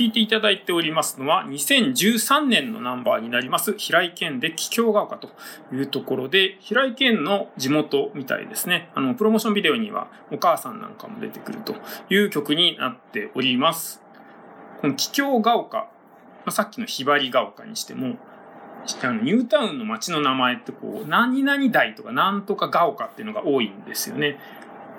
聞いていただいておりますのは、2013年のナンバーになります、平井堅で桔梗が丘というところで、平井堅の地元みたいですね。あの、プロモーションビデオにはお母さんなんかも出てくるという曲になっております。この桔梗が丘、まあ、さっきのひばりが丘にしても、あのニュータウンの街の名前ってこう、何々台とかなんとかが丘っていうのが多いんですよね。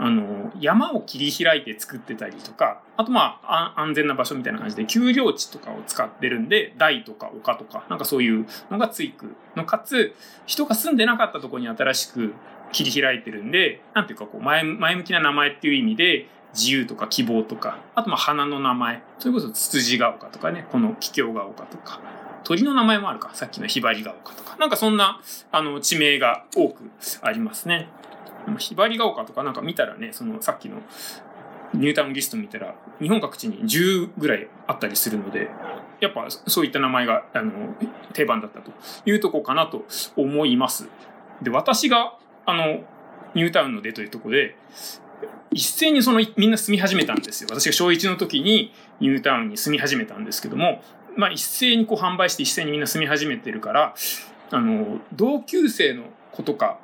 あの、山を切り開いて作ってたりとか、あとまあ、安全な場所みたいな感じで、丘陵地とかを使ってるんで、台とか丘とか、なんかそういうのがついくの、かつ、人が住んでなかったとこに新しく切り開いてるんで、なんていうかこう前、前向きな名前っていう意味で、自由とか希望とか、あとまあ花の名前、それこそツツジが丘とかね、この桔梗が丘とか、鳥の名前もあるか、さっきのひばりが丘とか、なんかそんな、あの、地名が多くありますね。ひばりが丘とかなんか見たらね、そのさっきのニュータウンリスト見たら、日本各地に10ぐらいあったりするので、やっぱそういった名前があの定番だったというとこかなと思います。で、私があのニュータウンの出というとこで、一斉にそのみんな住み始めたんですよ。私が小1の時にニュータウンに住み始めたんですけども、まあ一斉にこう販売して一斉にみんな住み始めてるから、あの、同級生の子とか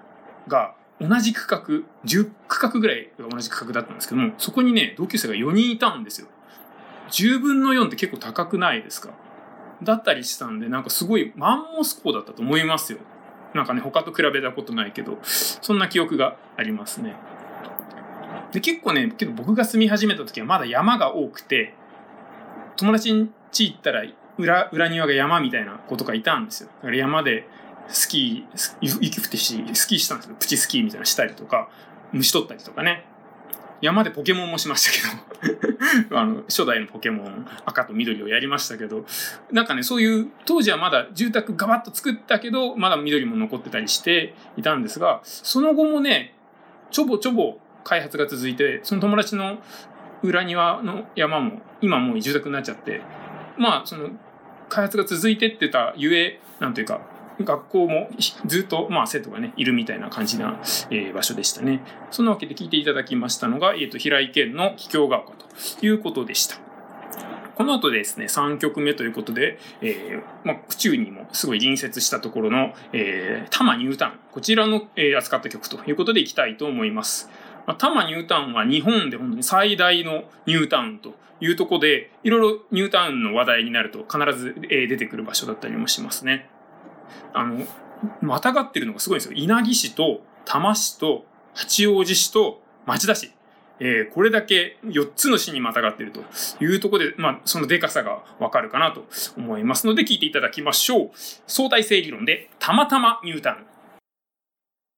が同じ区画、10区画ぐらいが同じ区画だったんですけども、そこにね、同級生が4人いたんですよ。10分の4って結構高くないですか？だったりしたんで、なんかすごいマンモス校だったと思いますよ。なんかね、他と比べたことないけど、そんな記憶がありますね。で、結構ね、けど僕が住み始めた時はまだ山が多くて、友達ん家行ったら裏、裏庭が山みたいな子とかいたんですよ。だから山でスキー、雪降ってし、スキーしたんですよ。プチスキーみたいなしたりとか、虫取ったりとかね。山でポケモンもしましたけど あの、初代のポケモン、赤と緑をやりましたけど、なんかね、そういう、当時はまだ住宅ガバッと作ったけど、まだ緑も残ってたりしていたんですが、その後もね、ちょぼちょぼ開発が続いて、その友達の裏庭の山も、今もう住宅になっちゃって、まあ、その、開発が続いてってたゆえ、なんというか、学校もずっと、まあ、生徒がね、いるみたいな感じな、えー、場所でしたね。そんなわけで聞いていただきましたのが、えっ、ー、と、平井堅の桔梗が丘ということでした。この後ですね、3曲目ということで、えー、まあ、府中にもすごい隣接したところの、えー、多摩ニュータウン。こちらの、えー、扱った曲ということでいきたいと思います。まあ、多摩ニュータウンは日本で本当に最大のニュータウンというところで、いろいろニュータウンの話題になると必ず、えー、出てくる場所だったりもしますね。あの、またがってるのがすごいんですよ。稲城市と多摩市と八王子市と町田市。えー、これだけ4つの市にまたがっているというところで、まあ、そのデカさがわかるかなと思いますので、聞いていただきましょう。相対性理論で、たまたまニュータウン。